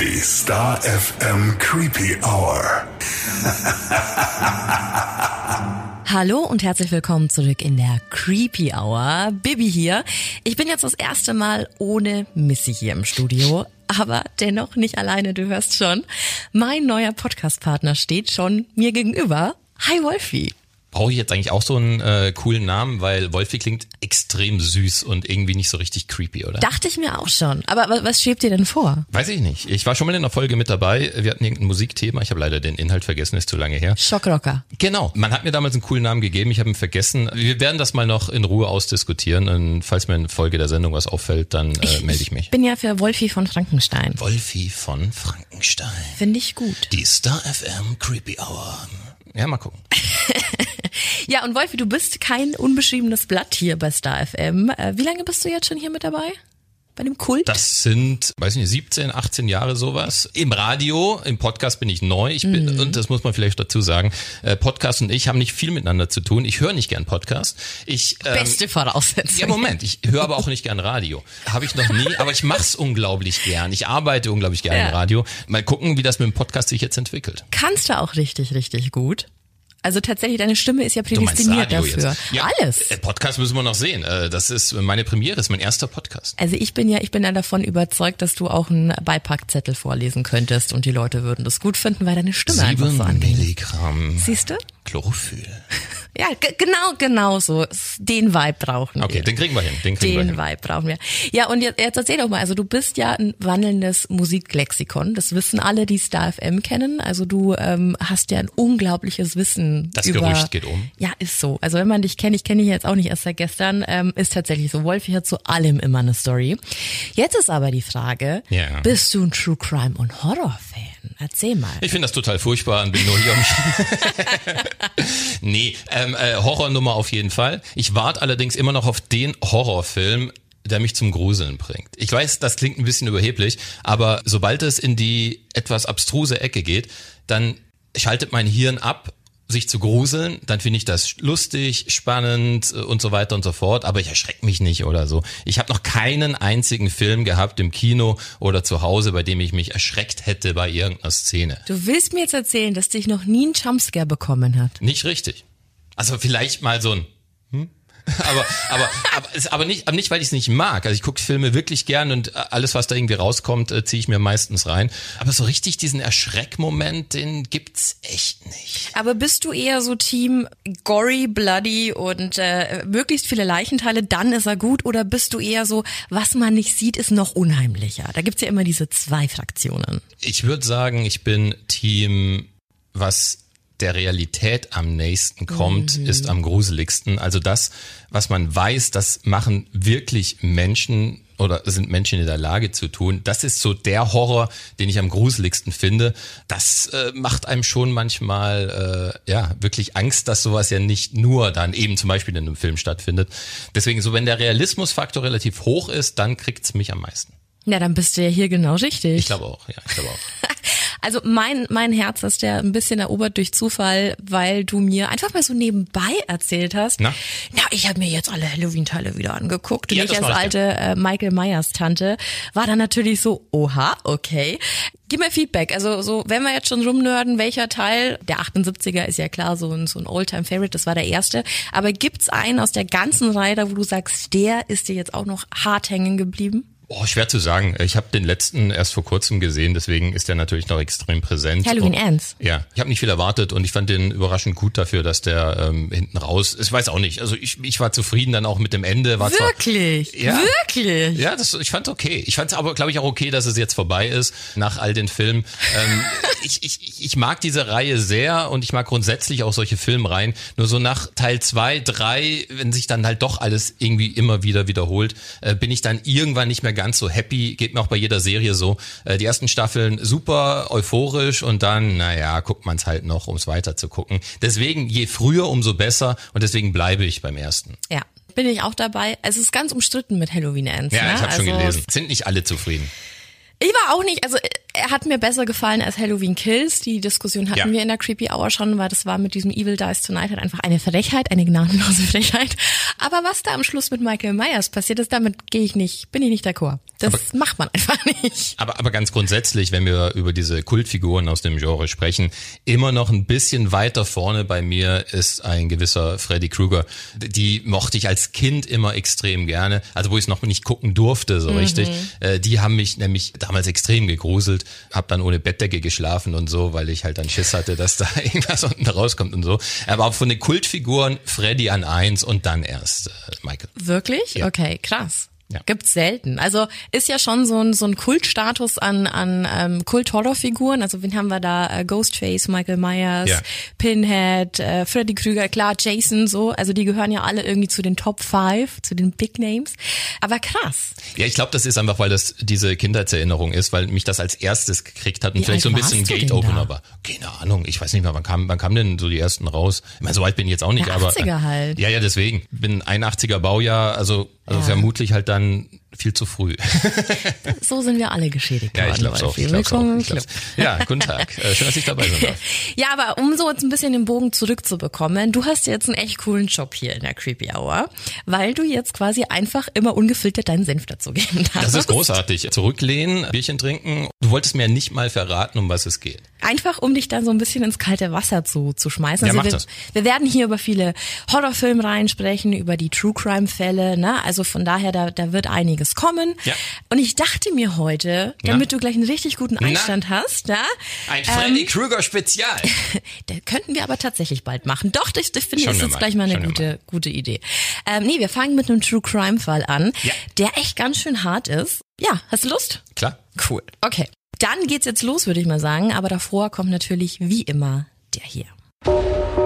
Die Star FM Creepy Hour. Hallo und herzlich willkommen zurück in der Creepy Hour. Bibi hier. Ich bin jetzt das erste Mal ohne Missy hier im Studio, aber dennoch nicht alleine, du hörst schon. Mein neuer Podcastpartner steht schon mir gegenüber. Hi Wolfi. Brauche ich jetzt eigentlich auch so einen äh, coolen Namen, weil Wolfi klingt extrem süß und irgendwie nicht so richtig creepy, oder? Dachte ich mir auch schon. Aber wa- was schwebt dir denn vor? Weiß ich nicht. Ich war schon mal in einer Folge mit dabei. Wir hatten irgendein Musikthema. Ich habe leider den Inhalt vergessen, ist zu lange her. Schockrocker. Genau. Man hat mir damals einen coolen Namen gegeben. Ich habe ihn vergessen. Wir werden das mal noch in Ruhe ausdiskutieren. Und falls mir in Folge der Sendung was auffällt, dann äh, melde ich mich. Bin ja für Wolfi von Frankenstein. Wolfi von Frankenstein. Finde ich gut. Die Star FM Creepy Hour. Ja, mal gucken. Ja, und Wolfi, du bist kein unbeschriebenes Blatt hier bei Star FM. Äh, wie lange bist du jetzt schon hier mit dabei? Bei dem Kult? Das sind, weiß ich nicht, 17, 18 Jahre sowas. Im Radio, im Podcast bin ich neu. Ich bin, und das muss man vielleicht dazu sagen, äh, Podcast und ich haben nicht viel miteinander zu tun. Ich höre nicht gern Podcast. Ich, ähm, Beste Voraussetzung. ja, Moment, ich höre aber auch nicht gern Radio. Habe ich noch nie, aber ich mach's unglaublich gern. Ich arbeite unglaublich gern Ja. im Radio. Mal gucken, wie das mit dem Podcast sich jetzt entwickelt. Kannst du auch richtig, richtig gut. Also tatsächlich, deine Stimme ist ja prädestiniert dafür. Ja, Alles. äh, Podcast müssen wir noch sehen. Äh, Das ist meine Premiere, ist mein erster Podcast. Also ich bin ja, ich bin ja davon überzeugt, dass du auch einen Beipackzettel vorlesen könntest und die Leute würden das gut finden, weil deine Stimme einfach Sieben so angenehm. Milligramm Siehst du? Chlorophyll. Ja, genau, genau so. Den Vibe brauchen Okay, wir. den kriegen wir hin. Den kriegen Den wir hin. Vibe brauchen wir. Ja, und jetzt, jetzt erzähl doch mal, also du bist ja ein wandelndes Musiklexikon. Das wissen alle, die Star FM kennen. Also du ähm, hast ja ein unglaubliches Wissen Das über... Gerücht geht um. Ja, ist so. Also wenn man dich kennt, ich kenne dich jetzt auch nicht erst seit gestern, ähm, ist tatsächlich so. Wolfi hat zu allem immer eine Story. Jetzt ist aber die Frage, Ja. bist du ein True Crime und Horror Fan? Erzähl mal. Ich finde das total furchtbar und bin nur hier um nee, ähm, äh, Horrornummer auf jeden Fall. Ich warte allerdings immer noch auf den Horrorfilm, der mich zum Gruseln bringt. Ich weiß, das klingt ein bisschen überheblich, aber sobald es in die etwas abstruse Ecke geht, dann schaltet mein Hirn ab sich zu gruseln, dann finde ich das lustig, spannend äh, und so weiter und so fort, aber ich erschrecke mich nicht oder so. Ich habe noch keinen einzigen Film gehabt im Kino oder zu Hause, bei dem ich mich erschreckt hätte bei irgendeiner Szene. Du willst mir jetzt erzählen, dass dich noch nie ein Jumpscare bekommen hat. Nicht richtig. Also vielleicht mal so ein? aber aber aber, aber nicht aber nicht weil ich es nicht mag. Also ich gucke Filme wirklich gern und äh, alles was da irgendwie rauskommt, äh, ziehe ich mir meistens rein, aber so richtig diesen Erschreckmoment, den gibt's echt nicht. Aber bist du eher so Team gory, bloody und äh, möglichst viele Leichenteile, dann ist er gut? Oder bist du eher so, was man nicht sieht, ist noch unheimlicher? Da gibt's ja immer diese zwei Fraktionen. Ich würde sagen, ich bin Team was der Realität am nächsten kommt, ist am gruseligsten. Also das, was man weiß, das machen wirklich Menschen oder sind Menschen in der Lage zu tun. Das ist so der Horror, den ich am gruseligsten finde. Das äh, macht einem schon manchmal äh, ja wirklich Angst, dass sowas ja nicht nur dann eben zum Beispiel in einem Film stattfindet. Deswegen so, wenn der Realismusfaktor relativ hoch ist, dann kriegt's mich am meisten. Ja, dann bist du ja hier genau richtig. Ich glaube auch, ja, ich glaube auch. Also mein, mein Herz ist ja ein bisschen erobert durch Zufall, weil du mir einfach mal so nebenbei erzählt hast. Na? Ja, ich habe mir jetzt alle Halloween-Teile wieder angeguckt. Und Ja, ich als alte äh, Michael Myers Tante war dann natürlich so, oha, okay. Gib mir Feedback. Also so, wenn wir jetzt schon rumnörden, welcher Teil, der 78er ist ja klar so ein, so ein Oldtime-Favorite, das war der erste. Aber gibt's einen aus der ganzen Reihe, da wo du sagst, der ist dir jetzt auch noch hart hängen geblieben? Oh, schwer zu sagen. Ich habe den letzten erst vor kurzem gesehen, deswegen ist der natürlich noch extrem präsent. Halloween Und- Ends. Ja, ich habe nicht viel erwartet und ich fand den überraschend gut dafür, dass der ähm, hinten raus. Ich weiß auch nicht. Also ich, ich war zufrieden dann auch mit dem Ende. War zwar- Wirklich? Ja. Wirklich? Ja, das, ich fand okay. Ich fand es aber, glaube ich, auch okay, dass es jetzt vorbei ist nach all den Filmen. Ähm, ich, ich, ich mag diese Reihe sehr und ich mag grundsätzlich auch solche Filmreihen. Nur so nach Teil zwei, drei, wenn sich dann halt doch alles irgendwie immer wieder wiederholt, äh, bin ich dann irgendwann nicht mehr ganz so happy. Geht mir auch bei jeder Serie so. Äh, die ersten Staffeln super euphorisch und dann, naja, guckt man es halt noch, um es weiter zu gucken. Deswegen, je früher, umso besser und deswegen bleibe ich beim ersten. Ja, bin ich auch dabei. Es ist ganz umstritten mit Halloween Ends. Ja, ne? ich habe schon Also, gelesen. Sind nicht alle zufrieden. Ich war auch nicht, also er hat mir besser gefallen als Halloween Kills. Die Diskussion hatten Ja. wir in der Creepy Hour schon, weil das war mit diesem Evil Dies Tonight halt einfach eine Frechheit, eine gnadenlose Frechheit. Aber was da am Schluss mit Michael Myers passiert ist, damit gehe ich nicht, bin ich nicht d'accord. Das macht man einfach nicht. Aber, aber ganz grundsätzlich, wenn wir über diese Kultfiguren aus dem Genre sprechen, immer noch ein bisschen weiter vorne bei mir ist ein gewisser Freddy Krueger. Die mochte ich als Kind immer extrem gerne. Also wo ich es noch nicht gucken durfte, so richtig. Äh, die haben mich nämlich damals extrem gegruselt. Hab dann ohne Bettdecke geschlafen und so, weil ich halt dann Schiss hatte, dass da irgendwas unten rauskommt und so. Aber auch von den Kultfiguren Freddy an eins und dann erst äh, Michael. Wirklich? Ja. Okay, krass. Ja. Gibt's selten. Also ist ja schon so ein, so ein Kultstatus an, an ähm, Kult-Horrorfiguren. Also wen haben wir da? Äh, Ghostface, Michael Myers, Ja. Pinhead, äh, Freddy Krüger, klar, Jason, so. Also die gehören ja alle irgendwie zu den Top Five, zu den Big Names. Aber krass. Ja, ich glaube, das ist einfach, weil das diese Kindheitserinnerung ist, weil mich das als erstes gekriegt hat und Wie vielleicht so ein bisschen Gate-Opener da? war. Keine Ahnung, ich weiß nicht mehr, wann kam, wann kam denn so die ersten raus? Ich meine, so weit bin ich jetzt auch nicht, Ja, aber. 80er halt. Ja, ja, deswegen. Bin 81er Baujahr, also, also Ja. vermutlich halt dann viel zu früh. So sind wir alle geschädigt ja, ich worden. glaub's auch. Ich glaub's auch. Ich. Ja, guten Tag. Äh, Schön, dass ich dabei sein darf. Ja, aber um so jetzt ein bisschen den Bogen zurückzubekommen, du hast jetzt einen echt coolen Job hier in der Creepy Hour, weil du jetzt quasi einfach immer ungefiltert deinen Senf dazu geben darfst. Das ist großartig. Zurücklehnen, Bierchen trinken. Du wolltest mir ja nicht mal verraten, um was es geht. Einfach um dich dann so ein bisschen ins kalte Wasser zu, zu schmeißen. Ja, Also mach wir, das. wir werden hier über viele Horrorfilmreihen sprechen, über die True Crime Fälle, ne? Also von daher, da, da wird einiges kommen. Ja. Und ich dachte mir heute, Na? damit du gleich einen richtig guten Einstand hast, ja, Ein ähm, Freddy Krueger Spezial. Da könnten wir aber tatsächlich bald machen. Doch, das, das finde ich Schauen ist jetzt gleich mal eine Schauen gute, gute Idee. Ähm, nee, wir fangen mit einem True Crime Fall an, Ja. der echt ganz schön hart ist. Ja, hast du Lust? Klar. Cool. Okay. Dann geht's jetzt los, würde ich mal sagen. Aber davor kommt natürlich wie immer der hier.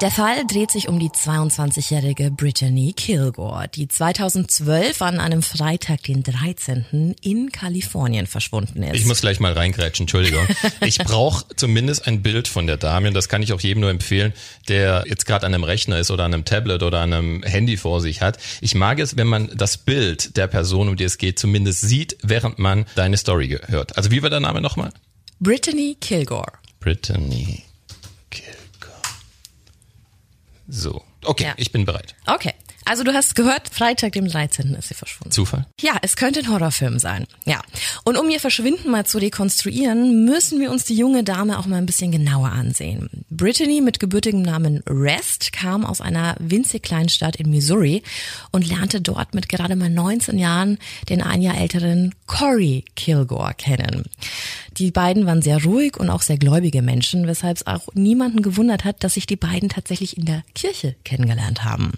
Der Fall dreht sich um die 22-jährige Brittany Kilgore, die 2012 an einem Freitag, den 13. in Kalifornien verschwunden ist. Ich muss gleich mal reingrätschen, Entschuldigung. Ich brauche zumindest ein Bild von der Dame und das kann ich auch jedem nur empfehlen, der jetzt gerade an einem Rechner ist oder an einem Tablet oder an einem Handy vor sich hat. Ich mag es, wenn man das Bild der Person, um die es geht, zumindest sieht, während man deine Story hört. Also wie war der Name nochmal? Brittany Kilgore. Brittany. So, okay, Ja. ich bin bereit. Okay. Also du hast gehört, Freitag, dem 13. ist sie verschwunden. Zufall? Ja, es könnte ein Horrorfilm sein. Ja. Und um ihr Verschwinden mal zu rekonstruieren, müssen wir uns die junge Dame auch mal ein bisschen genauer ansehen. Brittany mit gebürtigem Namen Rest kam aus einer winzig kleinen Stadt in Missouri und lernte dort mit gerade mal 19 Jahren den ein Jahr älteren Corey Kilgore kennen. Die beiden waren sehr ruhig und auch sehr gläubige Menschen, weshalb es auch niemanden gewundert hat, dass sich die beiden tatsächlich in der Kirche kennengelernt haben.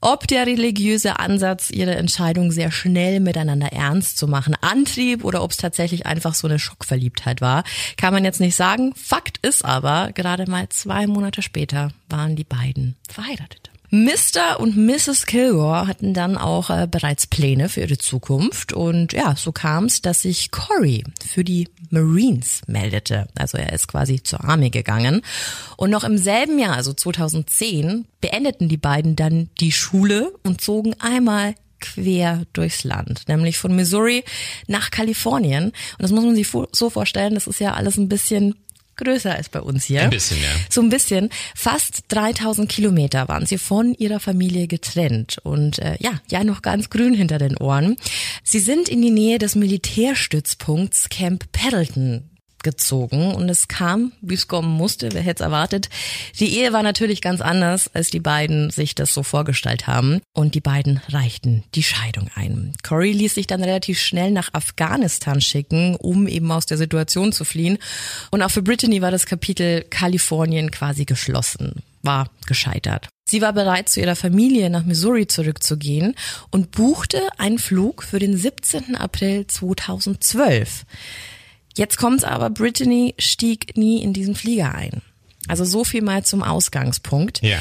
Ob der religiöse Ansatz ihre Entscheidung sehr schnell miteinander ernst zu machen antrieb oder ob es tatsächlich einfach so eine Schockverliebtheit war, kann man jetzt nicht sagen. Fakt ist aber, gerade mal zwei Monate später waren die beiden verheiratet. Mr. und Mrs. Kilgore hatten dann auch äh, bereits Pläne für ihre Zukunft und ja, so kam es, dass sich Corey für die Marines meldete. Also er ist quasi zur Armee gegangen und noch im selben Jahr, also 2010, beendeten die beiden dann die Schule und zogen einmal quer durchs Land, nämlich von Missouri nach Kalifornien. Und das muss man sich so vorstellen, das ist ja alles ein bisschen größer als bei uns hier. Ein bisschen, ja. So ein bisschen. Fast 3000 Kilometer waren sie von ihrer Familie getrennt und äh, ja, ja noch ganz grün hinter den Ohren. Sie sind in die Nähe des Militärstützpunkts Camp Pendleton gezogen und es kam, wie es kommen musste, wer hätte es erwartet. Die Ehe war natürlich ganz anders, als die beiden sich das so vorgestellt haben und die beiden reichten die Scheidung ein. Corey ließ sich dann relativ schnell nach Afghanistan schicken, um eben aus der Situation zu fliehen und auch für Brittany war das Kapitel Kalifornien quasi geschlossen, war gescheitert. Sie war bereit, zu ihrer Familie nach Missouri zurückzugehen und buchte einen Flug für den 17. April 2012. Jetzt kommt's aber, Brittany stieg nie in diesen Flieger ein. Also so viel mal zum Ausgangspunkt. Ja.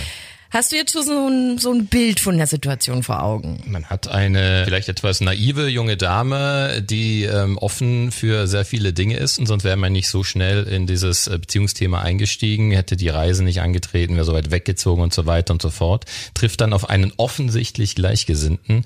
Hast du jetzt schon so ein, so ein Bild von der Situation vor Augen? Man hat eine vielleicht etwas naive junge Dame, die ähm, offen für sehr viele Dinge ist und sonst wäre man nicht so schnell in dieses äh, Beziehungsthema eingestiegen, hätte die Reise nicht angetreten, wäre so weit weggezogen und so weiter und so fort. Trifft dann auf einen offensichtlich Gleichgesinnten.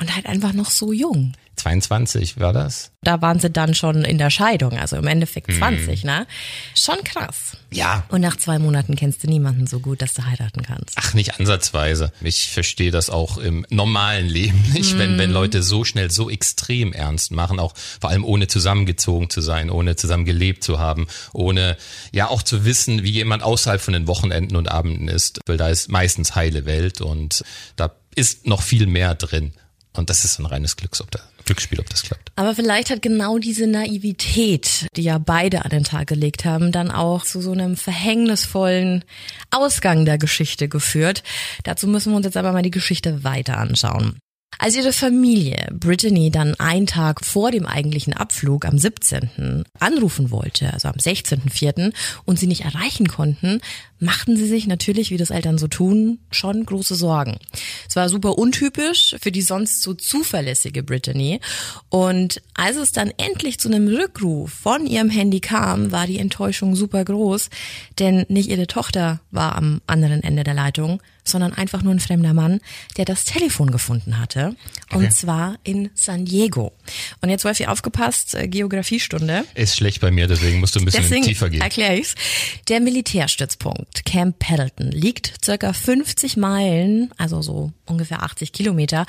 Und halt einfach noch so jung. 22 war das? Da waren sie dann schon in der Scheidung, also im Endeffekt 20, mhm. ne? Schon krass. Ja. Und nach zwei Monaten kennst du niemanden so gut, dass du heiraten kannst. Ach, nicht ansatzweise. Ich verstehe das auch im normalen Leben nicht, mhm. wenn, wenn Leute so schnell so extrem ernst machen, auch vor allem ohne zusammengezogen zu sein, ohne zusammen gelebt zu haben, ohne ja auch zu wissen, wie jemand außerhalb von den Wochenenden und Abenden ist, weil da ist meistens heile Welt und da ist noch viel mehr drin. Und das ist ein reines Glücks, ob da, Glücksspiel, ob das klappt. Aber vielleicht hat genau diese Naivität, die ja beide an den Tag gelegt haben, dann auch zu so einem verhängnisvollen Ausgang der Geschichte geführt. Dazu müssen wir uns jetzt aber mal die Geschichte weiter anschauen. Als ihre Familie Brittany dann einen Tag vor dem eigentlichen Abflug am 17. anrufen wollte, also am 16.04. und sie nicht erreichen konnten, machten sie sich natürlich, wie das Eltern so tun, schon große Sorgen. Es war super untypisch für die sonst so zuverlässige Brittany. Und als es dann endlich zu einem Rückruf von ihrem Handy kam, war die Enttäuschung super groß, denn nicht ihre Tochter war am anderen Ende der Leitung, sondern einfach nur ein fremder Mann, der das Telefon gefunden hatte. Okay. Und zwar in San Diego. Und jetzt Wolfi aufgepasst, äh, Geografiestunde. Ist schlecht bei mir, deswegen musst du ein bisschen deswegen tiefer gehen. Erkläre ich's. Der Militärstützpunkt Camp Pendleton liegt circa 50 Meilen, also so ungefähr 80 Kilometer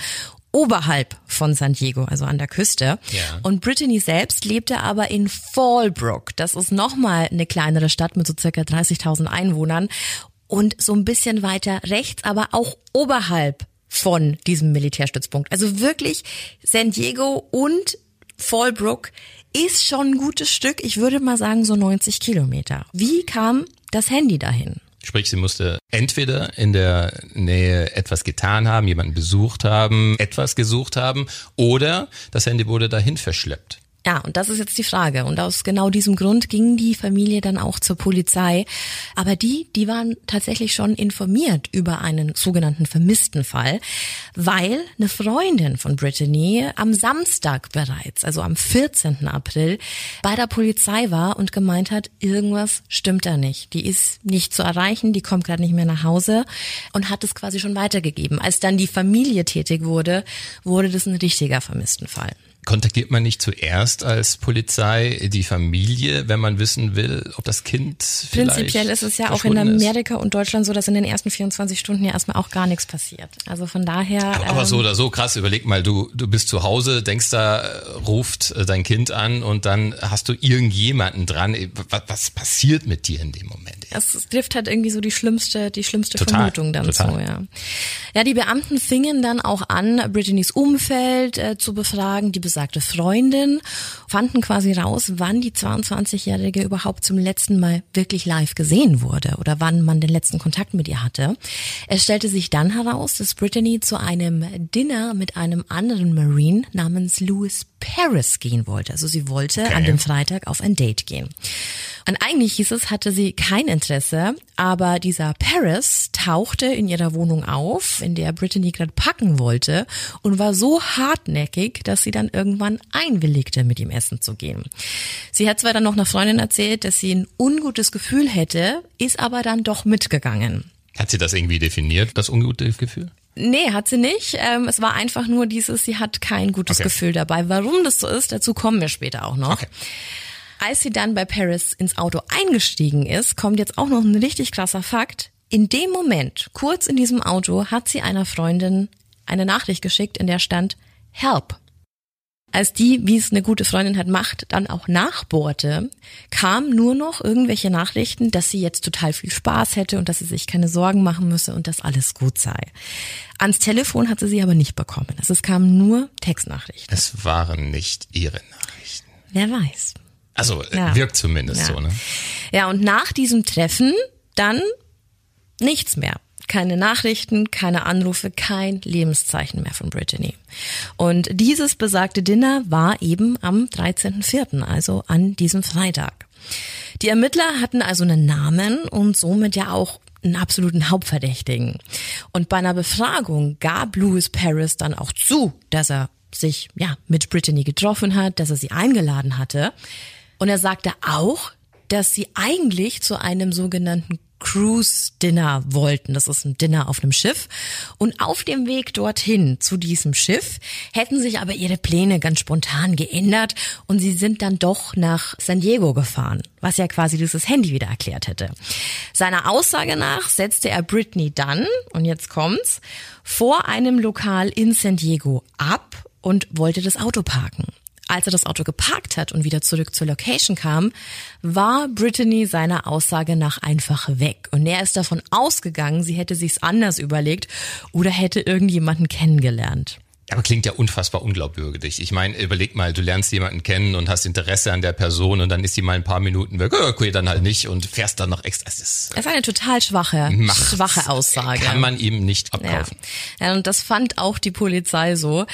oberhalb von San Diego, also an der Küste. Ja. Und Brittany selbst lebte aber in Fallbrook. Das ist nochmal eine kleinere Stadt mit so circa 30.000 Einwohnern und so ein bisschen weiter rechts, aber auch oberhalb von diesem Militärstützpunkt. Also wirklich San Diego und Fallbrook ist schon ein gutes Stück. Ich würde mal sagen so 90 Kilometer. Wie kam das Handy dahin? Sprich, sie musste entweder in der Nähe etwas getan haben, jemanden besucht haben, etwas gesucht haben, oder das Handy wurde dahin verschleppt. Ja, und das ist jetzt die Frage. Und aus genau diesem Grund ging die Familie dann auch zur Polizei. Aber die, die waren tatsächlich schon informiert über einen sogenannten vermissten Fall, weil eine Freundin von Brittany am Samstag bereits, also am 14. April, bei der Polizei war und gemeint hat, irgendwas stimmt da nicht. Die ist nicht zu erreichen, die kommt gerade nicht mehr nach Hause und hat es quasi schon weitergegeben. Als dann die Familie tätig wurde, wurde das ein richtiger vermissten Fall. Kontaktiert man nicht zuerst als Polizei die Familie, wenn man wissen will, ob das Kind vielleicht Prinzipiell ist es ja auch in Amerika ist? und Deutschland so, dass in den ersten 24 Stunden ja erstmal auch gar nichts passiert. Also von daher. Aber, ähm, aber so oder so krass, überleg mal, du, du bist zu Hause, denkst da, ruft äh, dein Kind an und dann hast du irgendjemanden dran. Was, was passiert mit dir in dem Moment? Es trifft halt irgendwie so die schlimmste, die schlimmste total, Vermutung dann total. so, ja. Ja, die Beamten fingen dann auch an, Brittany's Umfeld äh, zu befragen, die besagte Freundin, fanden quasi raus, wann die 22-Jährige überhaupt zum letzten Mal wirklich live gesehen wurde oder wann man den letzten Kontakt mit ihr hatte. Es stellte sich dann heraus, dass Brittany zu einem Dinner mit einem anderen Marine namens Louis Paris gehen wollte. Also sie wollte okay. an dem Freitag auf ein Date gehen. Und eigentlich hieß es, hatte sie kein Interesse, aber dieser Paris tauchte in ihrer Wohnung auf, in der Brittany gerade packen wollte und war so hartnäckig, dass sie dann irgendwann einwilligte, mit ihm essen zu gehen. Sie hat zwar dann noch einer Freundin erzählt, dass sie ein ungutes Gefühl hätte, ist aber dann doch mitgegangen. Hat sie das irgendwie definiert, das ungute Gefühl? Nee, hat sie nicht. Ähm, es war einfach nur dieses, sie hat kein gutes okay. Gefühl dabei. Warum das so ist, dazu kommen wir später auch noch. Okay. Als sie dann bei Paris ins Auto eingestiegen ist, kommt jetzt auch noch ein richtig krasser Fakt. In dem Moment, kurz in diesem Auto, hat sie einer Freundin eine Nachricht geschickt, in der stand Help. Als die, wie es eine gute Freundin hat macht, dann auch nachbohrte, kam nur noch irgendwelche Nachrichten, dass sie jetzt total viel Spaß hätte und dass sie sich keine Sorgen machen müsse und dass alles gut sei. Ans Telefon hatte sie aber nicht bekommen. Also es kamen nur Textnachrichten. Es waren nicht ihre Nachrichten. Wer weiß. Also ja. wirkt zumindest ja. so, ne? Ja, und nach diesem Treffen dann nichts mehr. Keine Nachrichten, keine Anrufe, kein Lebenszeichen mehr von Brittany. Und dieses besagte Dinner war eben am 13.04., also an diesem Freitag. Die Ermittler hatten also einen Namen und somit ja auch einen absoluten Hauptverdächtigen. Und bei einer Befragung gab Louis Paris dann auch zu, dass er sich ja mit Brittany getroffen hat, dass er sie eingeladen hatte. Und er sagte auch, dass sie eigentlich zu einem sogenannten Cruise Dinner wollten. Das ist ein Dinner auf einem Schiff. Und auf dem Weg dorthin zu diesem Schiff hätten sich aber ihre Pläne ganz spontan geändert und sie sind dann doch nach San Diego gefahren, was ja quasi dieses Handy wieder erklärt hätte. Seiner Aussage nach setzte er Britney dann, und jetzt kommt's, vor einem Lokal in San Diego ab und wollte das Auto parken. Als er das Auto geparkt hat und wieder zurück zur Location kam, war Brittany seiner Aussage nach einfach weg. Und er ist davon ausgegangen, sie hätte sich's anders überlegt oder hätte irgendjemanden kennengelernt. Aber klingt ja unfassbar unglaubwürdig. Ich meine, überleg mal, du lernst jemanden kennen und hast Interesse an der Person und dann ist sie mal ein paar Minuten weg, okay, dann halt nicht und fährst dann noch extra. Es ist, das ist eine total schwache, schwache Aussage. Kann man ihm nicht abkaufen. Ja. ja. und das fand auch die Polizei so.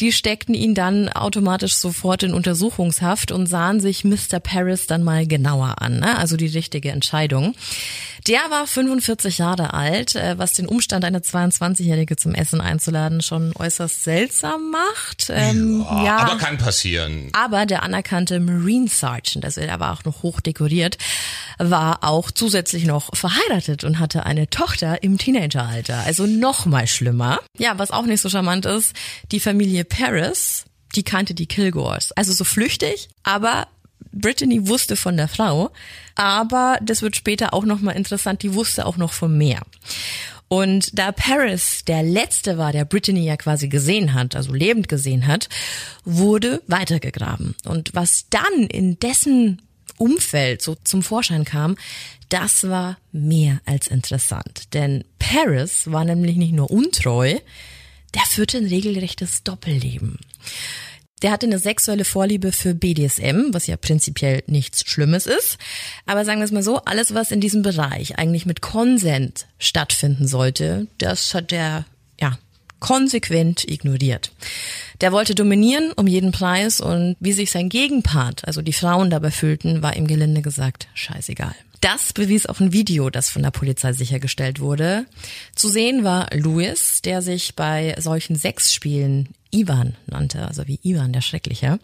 Die steckten ihn dann automatisch sofort in Untersuchungshaft und sahen sich Mr. Paris dann mal genauer an. Ne? Also die richtige Entscheidung. Der war 45 Jahre alt, äh, was den Umstand, eine 22-Jährige zum Essen einzuladen, schon äußerst seltsam macht. Ähm, ja, ja, aber kann passieren. Aber der anerkannte Marine Sergeant, also er war auch noch hoch dekoriert, war auch zusätzlich noch verheiratet und hatte eine Tochter im Teenageralter. Also noch mal schlimmer. Ja, was auch nicht so charmant ist, die Familie Paris, die kannte die Kilgores. Also so flüchtig, aber Brittany wusste von der Frau, aber das wird später auch nochmal interessant, die wusste auch noch von mehr. Und da Paris der letzte war, der Brittany ja quasi gesehen hat, also lebend gesehen hat, wurde weitergegraben. Und was dann in dessen Umfeld so zum Vorschein kam, das war mehr als interessant. Denn Paris war nämlich nicht nur untreu, der führte ein regelrechtes Doppelleben. Der hatte eine sexuelle Vorliebe für BDSM, was ja prinzipiell nichts Schlimmes ist. Aber sagen wir es mal so, alles, was in diesem Bereich eigentlich mit Konsent stattfinden sollte, das hat er, ja, konsequent ignoriert. Der wollte dominieren um jeden Preis und wie sich sein Gegenpart, also die Frauen dabei fühlten, war ihm gelinde gesagt scheißegal. Das bewies auch ein Video, das von der Polizei sichergestellt wurde. Zu sehen war Louis, der sich bei solchen Sexspielen Ivan nannte, also wie Ivan der Schreckliche.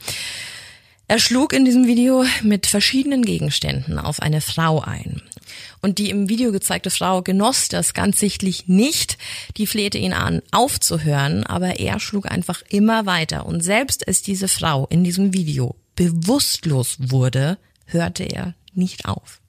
Er schlug in diesem Video mit verschiedenen Gegenständen auf eine Frau ein. Und die im Video gezeigte Frau genoss das ganz sichtlich nicht. Die flehte ihn an, aufzuhören, aber er schlug einfach immer weiter. Und selbst als diese Frau in diesem Video bewusstlos wurde, hörte er nicht auf.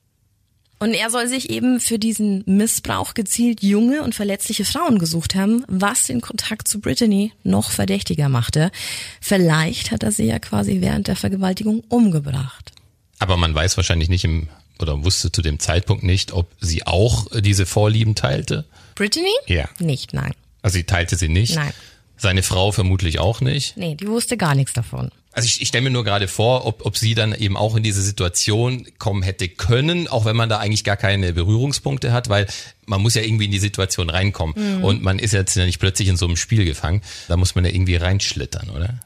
Und er soll sich eben für diesen Missbrauch gezielt junge und verletzliche Frauen gesucht haben, was den Kontakt zu Brittany noch verdächtiger machte. Vielleicht hat er sie ja quasi während der Vergewaltigung umgebracht. Aber man weiß wahrscheinlich nicht im oder wusste zu dem Zeitpunkt nicht, ob sie auch diese Vorlieben teilte. Brittany? Ja. Nicht, nein. Also sie teilte sie nicht. Nein. Seine Frau vermutlich auch nicht. Nee, die wusste gar nichts davon. Also ich, ich stelle mir nur gerade vor, ob, ob sie dann eben auch in diese Situation kommen hätte können, auch wenn man da eigentlich gar keine Berührungspunkte hat, weil man muss ja irgendwie in die Situation reinkommen. Mhm. Und man ist jetzt ja nicht plötzlich in so einem Spiel gefangen. Da muss man ja irgendwie reinschlittern, oder?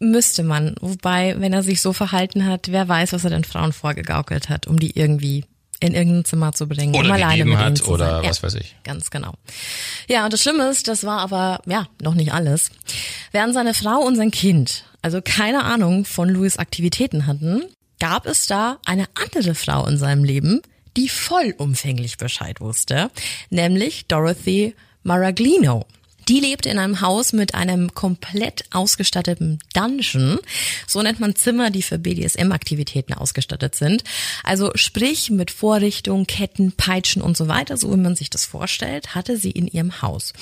Müsste man. Wobei, wenn er sich so verhalten hat, wer weiß, was er den Frauen vorgegaukelt hat, um die irgendwie in irgendein Zimmer zu bringen, oder um alleine mit hat, oder sein. was weiß ich. Ganz genau. Ja, und das Schlimme ist, das war aber ja noch nicht alles. Während seine Frau und sein Kind also keine Ahnung von Louis Aktivitäten hatten, gab es da eine andere Frau in seinem Leben, die vollumfänglich Bescheid wusste, nämlich Dorothy Maraglino. Die lebte in einem Haus mit einem komplett ausgestatteten Dungeon. So nennt man Zimmer, die für BDSM-Aktivitäten ausgestattet sind. Also sprich mit Vorrichtungen, Ketten, Peitschen und so weiter, so wie man sich das vorstellt, hatte sie in ihrem Haus.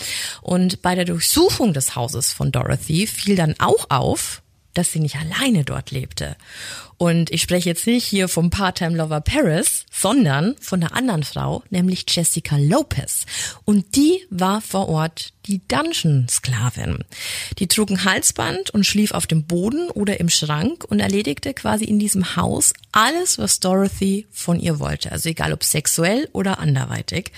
Und bei der Durchsuchung des Hauses von Dorothy fiel dann auch auf, dass sie nicht alleine dort lebte. Und ich spreche jetzt nicht hier vom Part-Time-Lover Paris, sondern von einer anderen Frau, nämlich Jessica Lopez. Und die war vor Ort die Dungeon-Sklavin. Die trug ein Halsband und schlief auf dem Boden oder im Schrank und erledigte quasi in diesem Haus alles, was Dorothy von ihr wollte. Also egal ob sexuell oder anderweitig.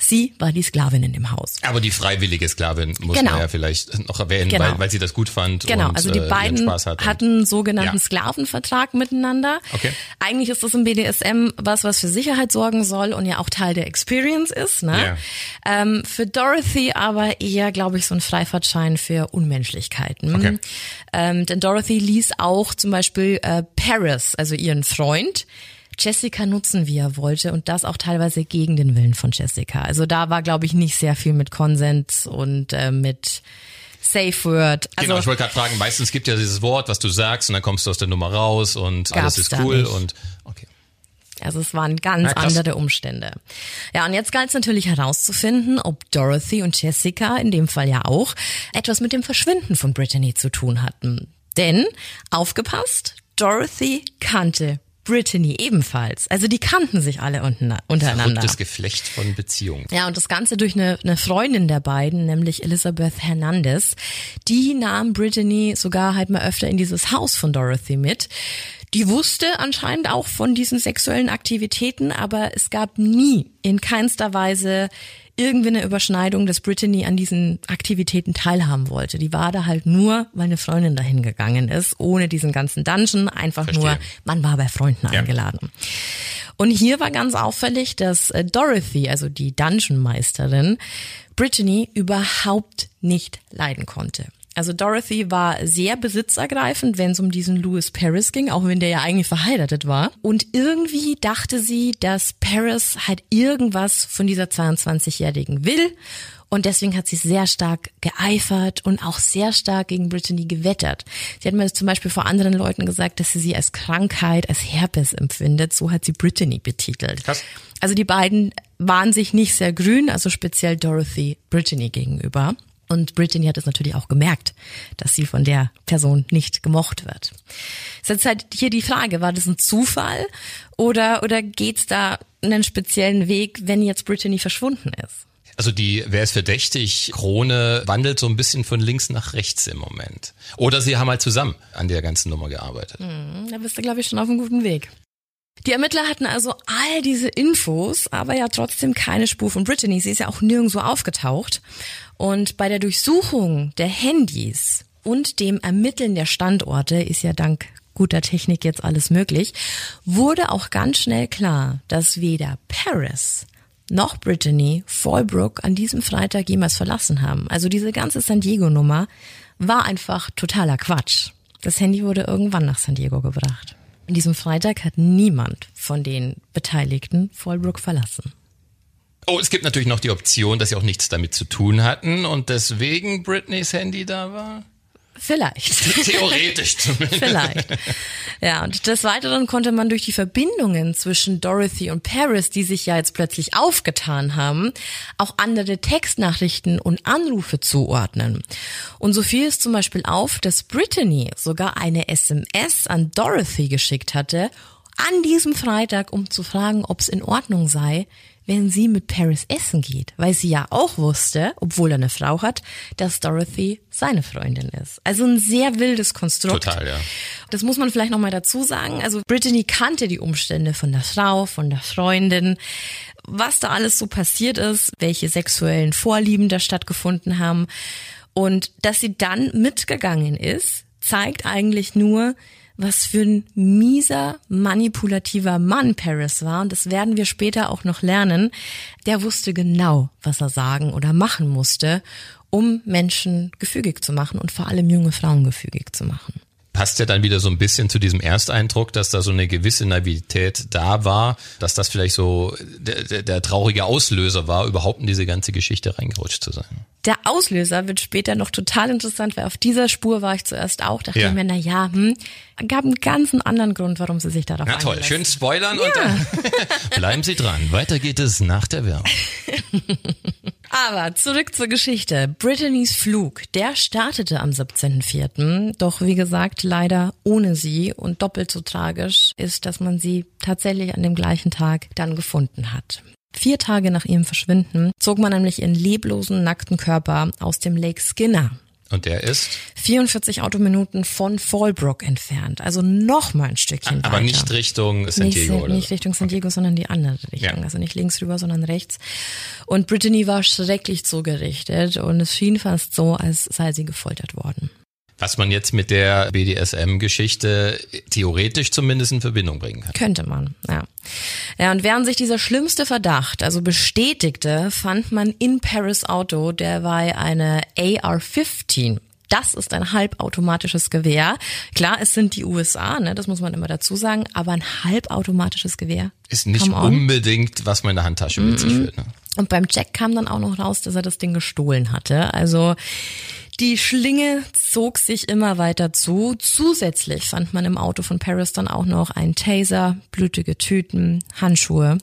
Sie war die Sklavin in dem Haus. Aber die freiwillige Sklavin muss Genau. man ja vielleicht noch erwähnen, Genau. weil, weil sie das gut fand Genau, und also die äh, beiden hatte. hatten einen sogenannten Ja. Sklavenvertrag miteinander. Okay. Eigentlich ist das im BDSM was, was für Sicherheit sorgen soll und ja auch Teil der Experience ist. Ne? Ähm, für Dorothy aber eher, glaube ich, so ein Freifahrtschein für Unmenschlichkeiten. Okay. Ähm, denn Dorothy ließ auch zum Beispiel äh, Paris, also ihren Freund, Jessica nutzen, wie er wollte und das auch teilweise gegen den Willen von Jessica. Also da war, glaube ich, nicht sehr viel mit Konsens und äh, mit Safe Word. Also, Genau, ich wollte gerade fragen, meistens gibt ja dieses Wort, was du sagst und dann kommst du aus der Nummer raus und alles ist cool und okay. Also es waren ganz krass. andere Umstände. Ja, und jetzt galt es natürlich herauszufinden, ob Dorothy und Jessica, in dem Fall ja auch, etwas mit dem Verschwinden von Brittany zu tun hatten. Denn, aufgepasst, Dorothy kannte Brittany ebenfalls. Also die kannten sich alle untereinander. Verrücktes Geflecht von Beziehungen. Ja, und das Ganze durch eine, eine Freundin der beiden, nämlich Elizabeth Hernandez. Die nahm Brittany sogar halt mal öfter in dieses Haus von Dorothy mit. Die wusste anscheinend auch von diesen sexuellen Aktivitäten, aber es gab nie in keinster Weise irgendwie eine Überschneidung, dass Brittany an diesen Aktivitäten teilhaben wollte. Die war da halt nur, weil eine Freundin dahin gegangen ist, ohne diesen ganzen Dungeon, einfach Verstehe. nur, man war bei Freunden Ja. eingeladen. Und hier war ganz auffällig, dass äh, Dorothy, also die Dungeon-Meisterin, Brittany überhaupt nicht leiden konnte. Also Dorothy war sehr besitzergreifend, wenn es um diesen Louis Paris ging, auch wenn der ja eigentlich verheiratet war. Und irgendwie dachte sie, dass Paris halt irgendwas von dieser 22-Jährigen will. Und deswegen hat sie sehr stark geeifert und auch sehr stark gegen Brittany gewettert. Sie hat mir zum Beispiel vor anderen Leuten gesagt, dass sie sie als Krankheit, als Herpes empfindet. So hat sie Brittany betitelt. Krass. Also die beiden waren sich nicht sehr grün, also speziell Dorothy Brittany gegenüber. Und Brittany hat es natürlich auch gemerkt, dass sie von der Person nicht gemocht wird. Ist jetzt halt hier die Frage, war das ein Zufall oder, oder geht's da einen speziellen Weg, wenn jetzt Brittany verschwunden ist? Also die, wer ist verdächtig? Krone wandelt so ein bisschen von links nach rechts im Moment. Oder sie haben halt zusammen an der ganzen Nummer gearbeitet. Da bist du, glaube ich, schon auf einem guten Weg. Die Ermittler hatten also all diese Infos, aber ja trotzdem keine Spur von Brittany. Sie ist ja auch nirgendwo aufgetaucht. Und bei der Durchsuchung der Handys und dem Ermitteln der Standorte ist ja dank guter Technik jetzt alles möglich, wurde auch ganz schnell klar, dass weder Paris noch Brittany Fallbrook an diesem Freitag jemals verlassen haben. Also diese ganze San Diego-Nummer war einfach totaler Quatsch. Das Handy wurde irgendwann nach San Diego gebracht. An diesem Freitag hat niemand von den Beteiligten Fallbrook verlassen. Oh, es gibt natürlich noch die Option, dass sie auch nichts damit zu tun hatten und deswegen Britneys Handy da war. Vielleicht. Theoretisch zumindest. Vielleicht. Ja, und des Weiteren konnte man durch die Verbindungen zwischen Dorothy und Paris, die sich ja jetzt plötzlich aufgetan haben, auch andere Textnachrichten und Anrufe zuordnen. Und so fiel es zum Beispiel auf, dass Brittany sogar eine SMS an Dorothy geschickt hatte, an diesem Freitag, um zu fragen, ob es in Ordnung sei, wenn sie mit Paris essen geht, weil sie ja auch wusste, obwohl er eine Frau hat, dass Dorothy seine Freundin ist. Also ein sehr wildes Konstrukt. Total, ja. Das muss man vielleicht nochmal dazu sagen. Also Brittany kannte die Umstände von der Frau, von der Freundin, was da alles so passiert ist, welche sexuellen Vorlieben da stattgefunden haben. Und dass sie dann mitgegangen ist, zeigt eigentlich nur, was für ein mieser, manipulativer Mann Paris war. Und das werden wir später auch noch lernen. Der wusste genau, was er sagen oder machen musste, um Menschen gefügig zu machen und vor allem junge Frauen gefügig zu machen passt ja dann wieder so ein bisschen zu diesem Ersteindruck, dass da so eine gewisse Naivität da war, dass das vielleicht so der, der, der traurige Auslöser war, überhaupt in diese ganze Geschichte reingerutscht zu sein. Der Auslöser wird später noch total interessant, weil auf dieser Spur war ich zuerst auch, dachte Ja. ich mir, na ja, hm, gab einen ganzen anderen Grund, warum sie sich darauf Na toll, schön spoilern und dann bleiben Sie dran. Weiter geht es nach der Werbung. Aber zurück zur Geschichte. Brittany's Flug, der startete am 17.04. Doch wie gesagt, leider ohne sie und doppelt so tragisch ist, dass man sie tatsächlich an dem gleichen Tag dann gefunden hat. Vier Tage nach ihrem Verschwinden zog man nämlich ihren leblosen, nackten Körper aus dem Lake Skinner. Und der ist? 44 Autominuten von Fallbrook entfernt. Also noch mal ein Stückchen Aber weiter. nicht Richtung San nicht, Diego, oder? nicht Richtung San Diego, sondern die andere Richtung. Ja. Also nicht links rüber, sondern rechts. Und Brittany war schrecklich zugerichtet und es schien fast so, als sei sie gefoltert worden. Was man jetzt mit der BDSM-Geschichte theoretisch zumindest in Verbindung bringen kann. Könnte man, ja. Ja, und während sich dieser schlimmste Verdacht, also bestätigte, fand man in Paris Auto derweil eine AR-15. Das ist ein halbautomatisches Gewehr. Klar, es sind die USA, ne, das muss man immer dazu sagen, aber ein halbautomatisches Gewehr. Ist nicht unbedingt, was man in der Handtasche mit sich führt. Ne? Und beim Jack kam dann auch noch raus, dass er das Ding gestohlen hatte. Also die Schlinge zog sich immer weiter zu. Zusätzlich fand man im Auto von Paris dann auch noch einen Taser, blutige Tüten, Handschuhe.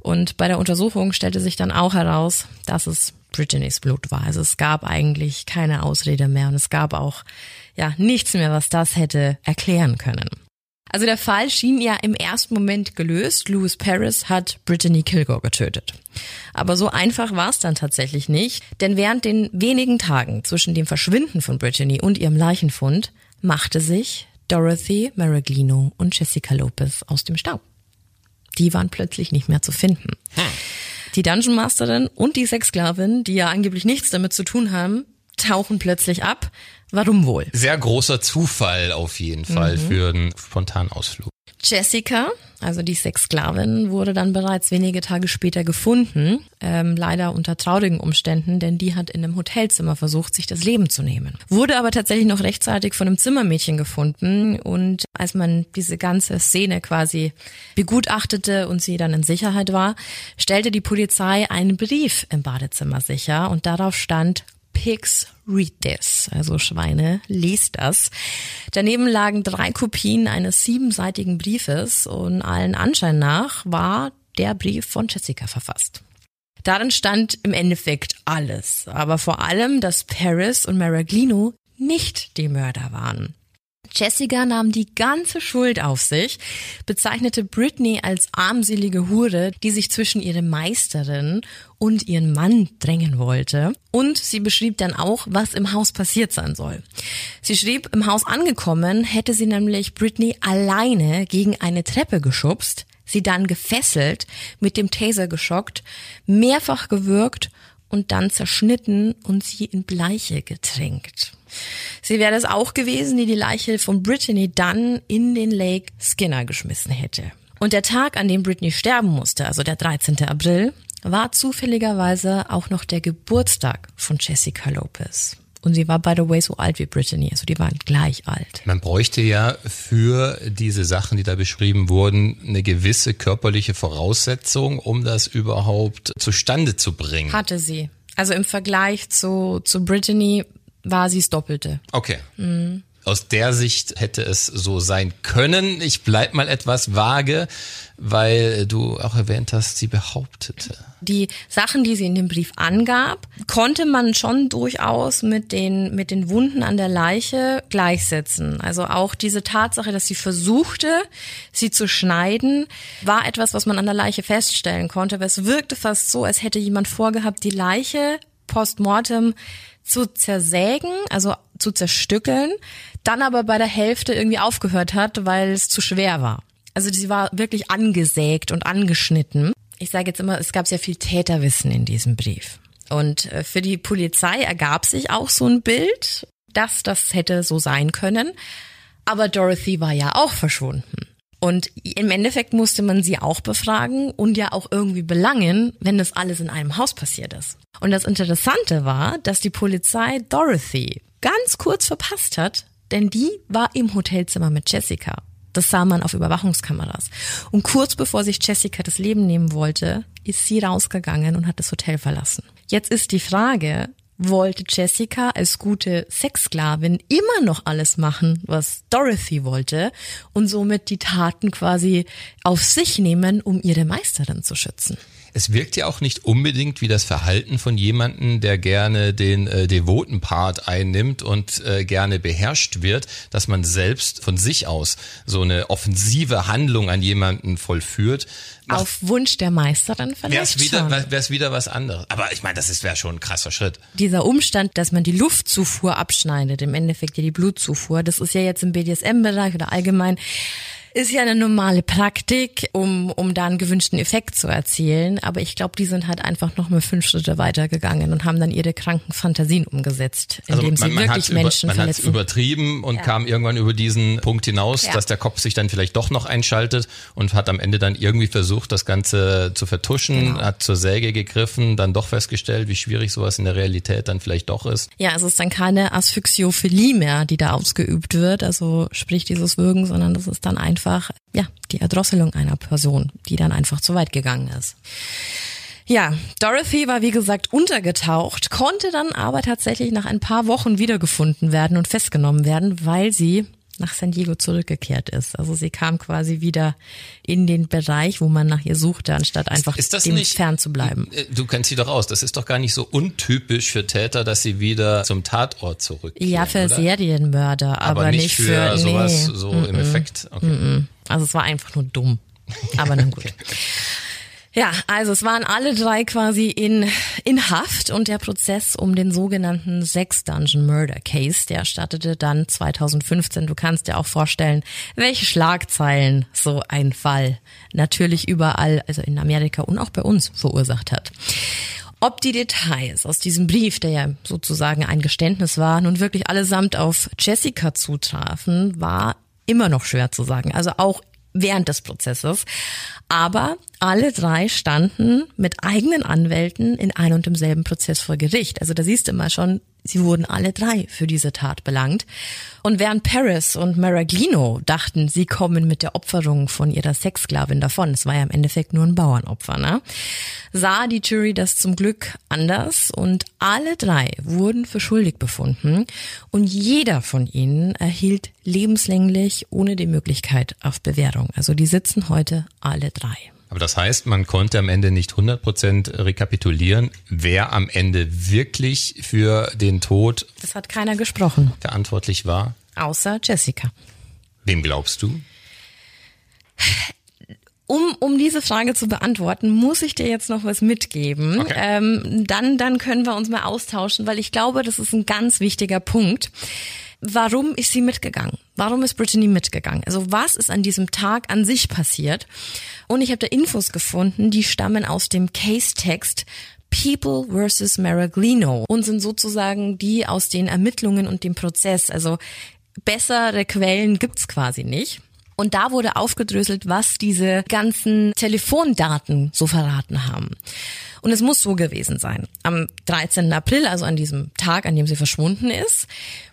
Und bei der Untersuchung stellte sich dann auch heraus, dass es Brittany's Blut war. Also es gab eigentlich keine Ausrede mehr und es gab auch ja nichts mehr, was das hätte erklären können. Also der Fall schien ja im ersten Moment gelöst. Lewis Paris hat Brittany Kilgore getötet. Aber so einfach war es dann tatsächlich nicht, denn während den wenigen Tagen zwischen dem Verschwinden von Brittany und ihrem Leichenfund machte sich Dorothy Maraglino und Jessica Lopez aus dem Staub. Die waren plötzlich nicht mehr zu finden. Die Dungeon Masterin und die Sexsklavin, die ja angeblich nichts damit zu tun haben, tauchen plötzlich ab. Warum wohl? Sehr großer Zufall auf jeden Fall für einen Spontanausflug. Jessica, also die Sexsklavin, wurde dann bereits wenige Tage später gefunden, ähm, leider unter traurigen Umständen, denn die hat in einem Hotelzimmer versucht, sich das Leben zu nehmen. Wurde aber tatsächlich noch rechtzeitig von einem Zimmermädchen gefunden und als man diese ganze Szene quasi begutachtete und sie dann in Sicherheit war, stellte die Polizei einen Brief im Badezimmer sicher und darauf stand Pigs read this, also Schweine, liest das. Daneben lagen drei Kopien eines siebenseitigen Briefes und allen Anschein nach war der Brief von Jessica verfasst. Darin stand im Endeffekt alles, aber vor allem, dass Paris und Maraglino nicht die Mörder waren. Jessica nahm die ganze Schuld auf sich, bezeichnete Britney als armselige Hure, die sich zwischen ihre Meisterin und ihren Mann drängen wollte. Und sie beschrieb dann auch, was im Haus passiert sein soll. Sie schrieb, im Haus angekommen hätte sie nämlich Britney alleine gegen eine Treppe geschubst, sie dann gefesselt, mit dem Taser geschockt, mehrfach gewürgt und dann zerschnitten und sie in Bleiche getränkt. Sie wäre es auch gewesen, die die Leiche von Brittany dann in den Lake Skinner geschmissen hätte. Und der Tag, an dem Brittany sterben musste, also der 13. April, war zufälligerweise auch noch der Geburtstag von Jessica Lopez. Und sie war, by the way, so alt wie Brittany, also die waren gleich alt. Man bräuchte ja für diese Sachen, die da beschrieben wurden, eine gewisse körperliche Voraussetzung, um das überhaupt zustande zu bringen. Hatte sie. Also im Vergleich zu, zu Brittany war sie das Doppelte. Okay. Aus der Sicht hätte es so sein können. Ich bleib mal etwas vage, weil du auch erwähnt hast, sie behauptete. Die Sachen, die sie in dem Brief angab, konnte man schon durchaus mit den, mit den Wunden an der Leiche gleichsetzen. Also auch diese Tatsache, dass sie versuchte, sie zu schneiden, war etwas, was man an der Leiche feststellen konnte, aber es wirkte fast so, als hätte jemand vorgehabt, die Leiche postmortem zu zersägen, also zu zerstückeln, dann aber bei der Hälfte irgendwie aufgehört hat, weil es zu schwer war. Also sie war wirklich angesägt und angeschnitten. Ich sage jetzt immer, es gab sehr viel Täterwissen in diesem Brief. Und äh, für die Polizei ergab sich auch so ein Bild, dass das hätte so sein können. Aber Dorothy war ja auch verschwunden. Und im Endeffekt musste man sie auch befragen und ja auch irgendwie belangen, wenn das alles in einem Haus passiert ist. Und das Interessante war, dass die Polizei Dorothy ganz kurz verpasst hat, denn die war im Hotelzimmer mit Jessica. Das sah man auf Überwachungskameras. Und kurz bevor sich Jessica das Leben nehmen wollte, ist sie rausgegangen und hat das Hotel verlassen. Jetzt ist die Frage, wollte Jessica als gute Sexsklavin immer noch alles machen, was Dorothy wollte und somit die Taten quasi auf sich nehmen, um ihre Meisterin zu schützen? Es wirkt ja auch nicht unbedingt wie das Verhalten von jemandem, der gerne den äh, devoten Part einnimmt und äh, gerne beherrscht wird, dass man selbst von sich aus so eine offensive Handlung an jemanden vollführt. Auf Wunsch der Meisterin vielleicht Wäre es wieder, schon. wär's wieder was anderes. Aber ich meine, das wäre schon ein krasser Schritt. Dieser Umstand, dass man die Luftzufuhr abschneidet, im Endeffekt ja die Blutzufuhr, das ist ja jetzt im BDSM-Bereich oder allgemein ist ja eine normale Praktik, um, um da einen gewünschten Effekt zu erzielen. Aber ich glaube, die sind halt einfach noch mal fünf Schritte weitergegangen und haben dann ihre kranken Fantasien umgesetzt, indem sie wirklich hat's Menschen über, man hat's verletzen. übertrieben und kam irgendwann über diesen Punkt hinaus, Ja. dass der Kopf sich dann vielleicht doch noch einschaltet und hat am Ende dann irgendwie versucht, das Ganze zu vertuschen, Genau. hat zur Säge gegriffen, dann doch festgestellt, wie schwierig sowas in der Realität dann vielleicht doch ist. Ja, es ist dann keine Asphyxiophilie mehr, die da ausgeübt wird, also sprich dieses Würgen, sondern das ist dann einfach, ja, die Erdrosselung einer Person, die dann einfach zu weit gegangen ist. Ja, Dorothy war wie gesagt untergetaucht, konnte dann aber tatsächlich nach ein paar Wochen wiedergefunden werden und festgenommen werden, weil sie nach San Diego zurückgekehrt ist. Also sie kam quasi wieder in den Bereich, wo man nach ihr suchte, anstatt einfach Ist das dem nicht fern zu bleiben. Äh, Du kennst sie doch aus. Das ist doch gar nicht so untypisch für Täter, dass sie wieder zum Tatort zurückkehren. Ja, für oder? Serienmörder, aber, aber, nicht für, sowas nee. so im Effekt. Okay. Also es war einfach nur dumm. Aber nun gut. Ja, also es waren alle drei quasi in, in Haft und der Prozess um den sogenannten Sex Dungeon Murder Case, der startete dann 2015. Du kannst dir auch vorstellen, welche Schlagzeilen so ein Fall natürlich überall, also in Amerika und auch bei uns verursacht hat. Ob die Details aus diesem Brief, der ja sozusagen ein Geständnis war, nun wirklich allesamt auf Jessica zutrafen, war immer noch schwer zu sagen. Also auch während des Prozesses. Aber alle drei standen mit eigenen Anwälten in ein und demselben Prozess vor Gericht. Also da siehst du mal schon, sie wurden alle drei für diese Tat belangt. Und während Paris und Maraglino dachten, sie kommen mit der Opferung von ihrer Sexsklavin davon, es war ja im Endeffekt nur ein Bauernopfer, ne? sah die Jury das zum Glück anders und alle drei wurden für schuldig befunden und jeder von ihnen erhielt lebenslänglich ohne die Möglichkeit auf Bewährung. Also die sitzen heute alle drei. Aber das heißt, man konnte am Ende nicht 100% rekapitulieren, wer am Ende wirklich für den Tod Das hat keiner gesprochen, verantwortlich war. außer Jessica. Wem glaubst du? Um, um diese Frage zu beantworten, muss ich dir jetzt noch was mitgeben. Okay. Ähm, dann, dann können wir uns mal austauschen, weil ich glaube, das ist ein ganz wichtiger Punkt. Warum ist sie mitgegangen? Warum ist Brittany mitgegangen? Also was ist an diesem Tag an sich passiert? Und ich habe da Infos gefunden, die stammen aus dem Case-Text People versus Maraglino und sind sozusagen die aus den Ermittlungen und dem Prozess. Also bessere Quellen gibt's quasi nicht. Und da wurde aufgedröselt, was diese ganzen Telefondaten so verraten haben. Und es muss so gewesen sein. Am 13. April, also an diesem Tag, an dem sie verschwunden ist,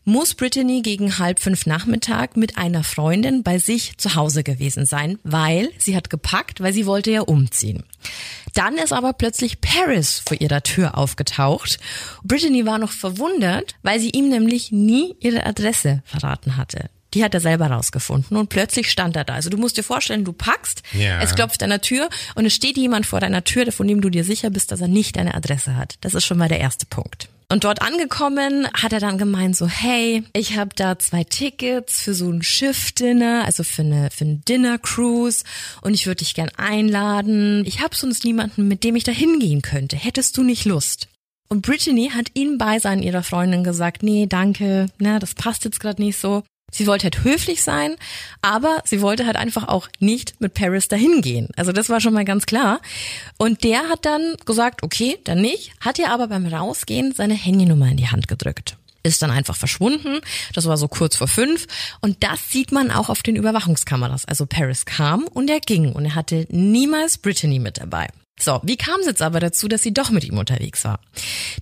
muss Brittany gegen halb fünf Nachmittag mit einer Freundin bei sich zu Hause gewesen sein, weil sie hat gepackt, weil sie wollte ja umziehen. Dann ist aber plötzlich Paris vor ihrer Tür aufgetaucht. Brittany war noch verwundert, weil sie ihm nämlich nie ihre Adresse verraten hatte. Die hat er selber rausgefunden und plötzlich stand er da. Also du musst dir vorstellen, du packst, Ja. es klopft an der Tür und es steht jemand vor deiner Tür, von dem du dir sicher bist, dass er nicht deine Adresse hat. Das ist schon mal der erste Punkt. Und dort angekommen hat er dann gemeint so, hey, ich habe da zwei Tickets für so ein Schiffdinner, also für eine für ein Dinner Cruise und ich würde dich gern einladen. Ich habe sonst niemanden, mit dem ich da hingehen könnte. Hättest du nicht Lust? Und Brittany hat ihm bei seinen ihrer Freundin gesagt, nee, danke, na, das passt jetzt gerade nicht so. Sie wollte halt höflich sein, aber sie wollte halt einfach auch nicht mit Paris dahin gehen. Also das war schon mal ganz klar. Und der hat dann gesagt, okay, dann nicht, hat ihr aber beim Rausgehen seine Handynummer in die Hand gedrückt. Ist dann einfach verschwunden. Das war so kurz vor fünf. Und das sieht man auch auf den Überwachungskameras. Also Paris kam und er ging und er hatte niemals Brittany mit dabei. So, wie kam es jetzt aber dazu, dass sie doch mit ihm unterwegs war?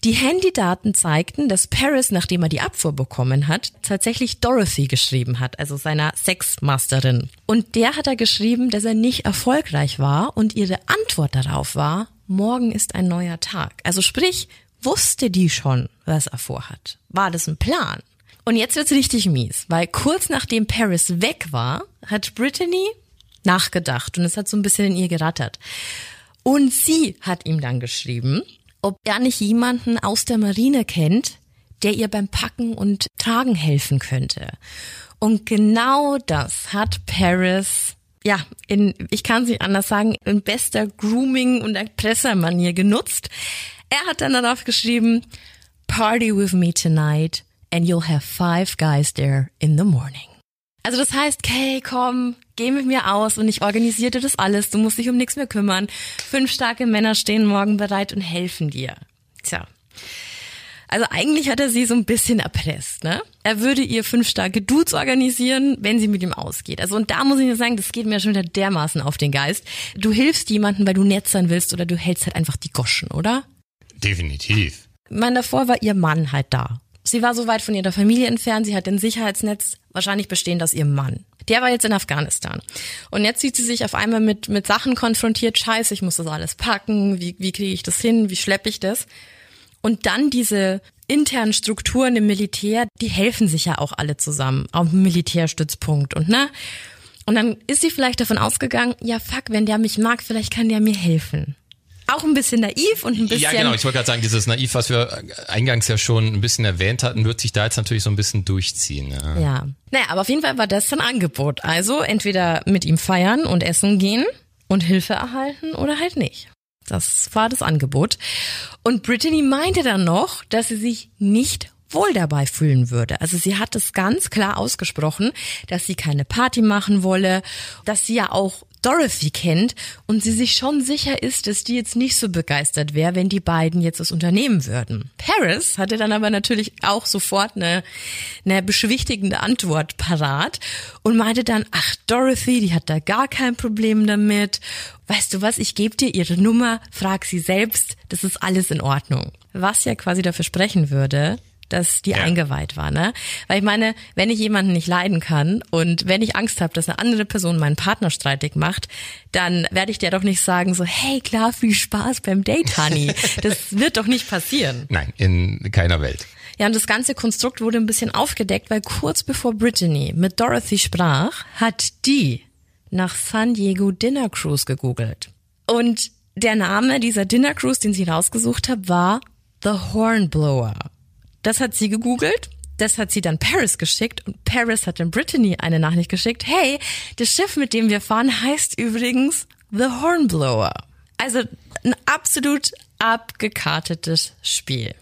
Die Handydaten zeigten, dass Paris, nachdem er die Abfuhr bekommen hat, tatsächlich Dorothy geschrieben hat, also seiner Sexmasterin. Und der hat er geschrieben, dass er nicht erfolgreich war und ihre Antwort darauf war, morgen ist ein neuer Tag. Also sprich, wusste die schon, was er vorhat. War das ein Plan? Und jetzt wird's richtig mies, weil kurz nachdem Paris weg war, hat Brittany nachgedacht und es hat so ein bisschen in ihr gerattert. Und sie hat ihm dann geschrieben, ob er nicht jemanden aus der Marine kennt, der ihr beim Packen und Tragen helfen könnte. Und genau das hat Paris ja, in, ich kann es nicht anders sagen, in bester Grooming- und Erpressermanier genutzt. Er hat dann darauf geschrieben, Party with me tonight and you'll have five guys there in the morning. Also das heißt, okay, komm, geh mit mir aus und ich organisiere dir das alles, du musst dich um nichts mehr kümmern. Fünf starke Männer stehen morgen bereit und helfen dir. Tja, also eigentlich hat er sie so ein bisschen erpresst, ne? Er würde ihr fünf starke Dudes organisieren, wenn sie mit ihm ausgeht. Also und da muss ich nur sagen, das geht mir schon wieder dermaßen auf den Geist. Du hilfst jemandem, weil du nett sein willst oder du hältst halt einfach die Goschen, oder? Definitiv. Ich meine, davor war ihr Mann halt da. Sie war so weit von ihrer Familie entfernt, sie hat ein Sicherheitsnetz, wahrscheinlich bestehend aus ihrem Mann. Der war jetzt in Afghanistan. Und jetzt sieht sie sich auf einmal mit, mit Sachen konfrontiert, scheiße, ich muss das alles packen, wie, wie kriege ich das hin, wie schleppe ich das? Und dann diese internen Strukturen im Militär, die helfen sich ja auch alle zusammen auf dem Militärstützpunkt und ne? Und dann ist sie vielleicht davon ausgegangen, ja fuck, wenn der mich mag, vielleicht kann der mir helfen. Auch ein bisschen naiv und ein bisschen. Ja, genau. Ich wollte gerade sagen, dieses Naiv, was wir eingangs ja schon ein bisschen erwähnt hatten, wird sich da jetzt natürlich so ein bisschen durchziehen. Ja. ja. Naja, aber auf jeden Fall war das ein Angebot. Also entweder mit ihm feiern und essen gehen und Hilfe erhalten oder halt nicht. Das war das Angebot. Und Brittany meinte dann noch, dass sie sich nicht wohl dabei fühlen würde. Also sie hat es ganz klar ausgesprochen, dass sie keine Party machen wolle, dass sie ja auch Dorothy kennt und sie sich schon sicher ist, dass die jetzt nicht so begeistert wäre, wenn die beiden jetzt das unternehmen würden. Paris hatte dann aber natürlich auch sofort eine, eine beschwichtigende Antwort parat und meinte dann, ach Dorothy, die hat da gar kein Problem damit. Weißt du was, ich gebe dir ihre Nummer, frag sie selbst, das ist alles in Ordnung. Was ja quasi dafür sprechen würde, dass die ja. eingeweiht war, ne? Weil ich meine, wenn ich jemanden nicht leiden kann und wenn ich Angst habe, dass eine andere Person meinen Partner streitig macht, dann werde ich dir doch nicht sagen so, hey, klar, viel Spaß beim Date, Honey. Das wird doch nicht passieren. Nein, in keiner Welt. Ja, und das ganze Konstrukt wurde ein bisschen aufgedeckt, weil kurz bevor Brittany mit Dorothy sprach, hat die nach San Diego Dinner Cruise gegoogelt. Und der Name dieser Dinner Cruise, den sie rausgesucht hat, war The Hornblower. Das hat sie gegoogelt. Das hat sie dann Paris geschickt und Paris hat dann Brittany eine Nachricht geschickt. Hey, das Schiff, mit dem wir fahren, heißt übrigens The Hornblower. Also ein absolut abgekartetes Spiel.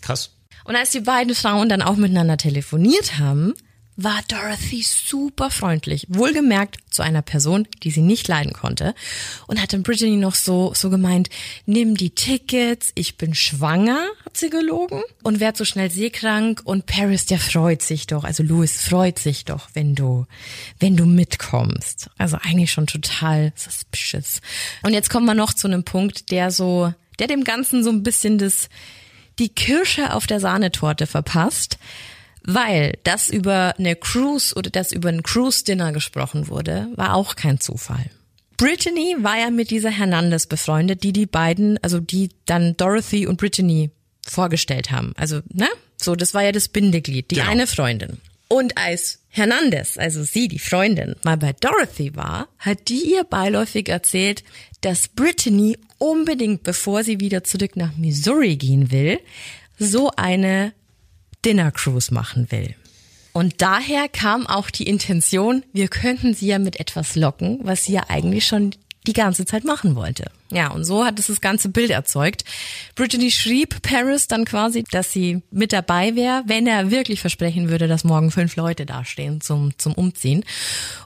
Krass. Und als die beiden Frauen dann auch miteinander telefoniert haben, war Dorothy super freundlich, wohlgemerkt zu einer Person, die sie nicht leiden konnte. Und hat dann Brittany noch so so gemeint, nimm die Tickets, ich bin schwanger, hat sie gelogen. Und werd so schnell seekrank. Und Paris, der freut sich doch, also Louis freut sich doch, wenn du wenn du mitkommst. Also eigentlich schon total suspicious. Und jetzt kommen wir noch zu einem Punkt, der so der dem ganzen so ein bisschen das die Kirsche auf der Sahnetorte verpasst weil das über eine Cruise oder das über ein Cruise-Dinner gesprochen wurde, war auch kein Zufall. Brittany war ja mit dieser Hernandez befreundet, die die beiden, also die dann Dorothy und Brittany vorgestellt haben. Also, ne? So, das war ja das Bindeglied, die genau. eine Freundin. Und als Hernandez, also sie, die Freundin, mal bei Dorothy war, hat die ihr beiläufig erzählt, dass Brittany unbedingt, bevor sie wieder zurück nach Missouri gehen will, so eine Dinner Cruise machen will. Und daher kam auch die Intention, wir könnten sie ja mit etwas locken, was sie ja eigentlich schon die ganze Zeit machen wollte. Ja, und so hat es das ganze Bild erzeugt. Brittany schrieb Paris dann quasi, dass sie mit dabei wäre, wenn er wirklich versprechen würde, dass morgen fünf Leute dastehen zum, zum Umziehen.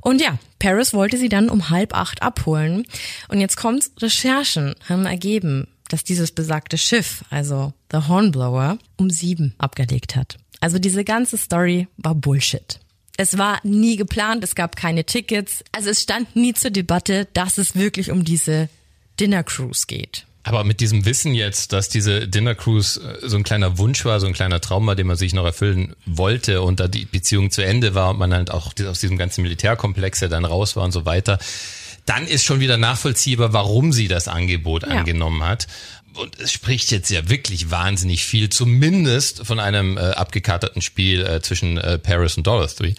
Und ja, Paris wollte sie dann um halb acht abholen. Und jetzt kommt's, Recherchen haben ergeben, dass dieses besagte Schiff, also The Hornblower, um sieben abgelegt hat. Also diese ganze Story war Bullshit. Es war nie geplant, es gab keine Tickets, also es stand nie zur Debatte, dass es wirklich um diese Dinner Cruise geht. Aber mit diesem Wissen jetzt, dass diese Dinner Cruise äh, so ein kleiner Wunsch war, so ein kleiner Traum war, den man sich noch erfüllen wollte und da die Beziehung zu Ende war und man halt auch aus diesem ganzen Militärkomplex ja dann raus war und so weiter, dann ist schon wieder nachvollziehbar, warum sie das Angebot ja. angenommen hat. Und es spricht jetzt ja wirklich wahnsinnig viel, zumindest von einem äh, abgekaterten Spiel äh, zwischen äh, Paris und Dorothy.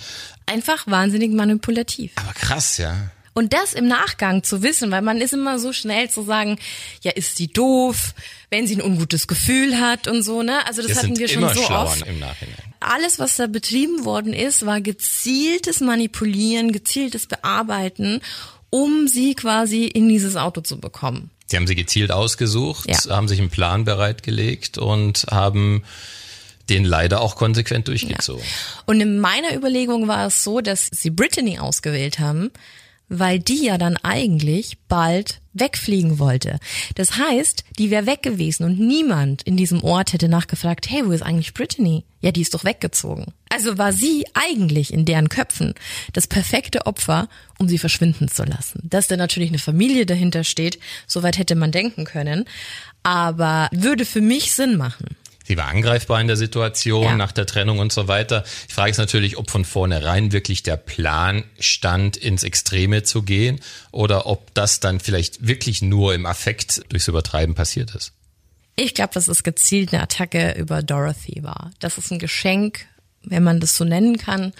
Einfach wahnsinnig manipulativ. Aber krass, ja. Und das im Nachgang zu wissen, weil man ist immer so schnell zu sagen, ja, ist sie doof, wenn sie ein ungutes Gefühl hat und so, ne? Also das wir hatten wir schon so oft. im Nachhinein. Alles, was da betrieben worden ist, war gezieltes Manipulieren, gezieltes Bearbeiten, um sie quasi in dieses Auto zu bekommen. Sie haben sie gezielt ausgesucht, Ja. haben sich einen Plan bereitgelegt und haben den leider auch konsequent durchgezogen. Und in meiner Überlegung war es so, dass sie Brittany ausgewählt haben, weil die ja dann eigentlich bald wegfliegen wollte. Das heißt, die wäre weg gewesen und niemand in diesem Ort hätte nachgefragt, hey, wo ist eigentlich Brittany? Ja, die ist doch weggezogen. Also war sie eigentlich in deren Köpfen das perfekte Opfer, um sie verschwinden zu lassen. Dass da natürlich eine Familie dahinter steht, soweit hätte man denken können, aber würde für mich Sinn machen. Sie war angreifbar in der Situation Ja. nach der Trennung und so weiter. Die Frage ist natürlich, ob von vornherein wirklich der Plan stand, ins Extreme zu gehen oder ob das dann vielleicht wirklich nur im Affekt durchs Übertreiben passiert ist. Ich glaube, dass es gezielt eine Attacke über Dorothy war. Das ist ein Geschenk, wenn man das so nennen kann,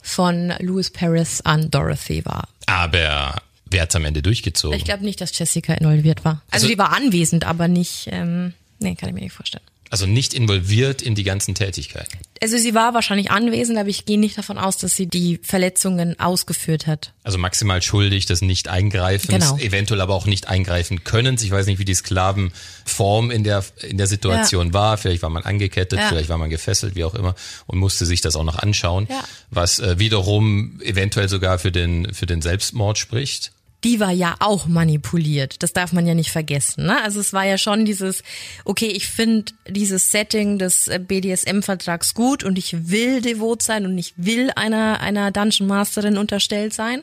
von Louis Paris an Dorothy war. Aber wer hat's am Ende durchgezogen? Ich glaube nicht, dass Jessica involviert war. Also, Also- die war anwesend, aber nicht, ähm, nee, kann ich mir nicht vorstellen. Also nicht involviert in die ganzen Tätigkeiten. Also sie war wahrscheinlich anwesend, aber ich gehe nicht davon aus, dass sie die Verletzungen ausgeführt hat. Also maximal schuldig des Nicht-Eingreifens, Genau. eventuell aber auch nicht eingreifen können. Ich weiß nicht, wie die Sklavenform in der, in der Situation war. Vielleicht war man angekettet, Ja. vielleicht war man gefesselt, wie auch immer, und musste sich das auch noch anschauen, Ja. was äh, wiederum eventuell sogar für den, für den Selbstmord spricht. Die war ja auch manipuliert. Das darf man ja nicht vergessen. Ne? Also es war ja schon dieses, okay, ich finde dieses Setting des äh, BDSM-Vertrags gut und ich will devot sein und ich will einer, einer Dungeon Masterin unterstellt sein.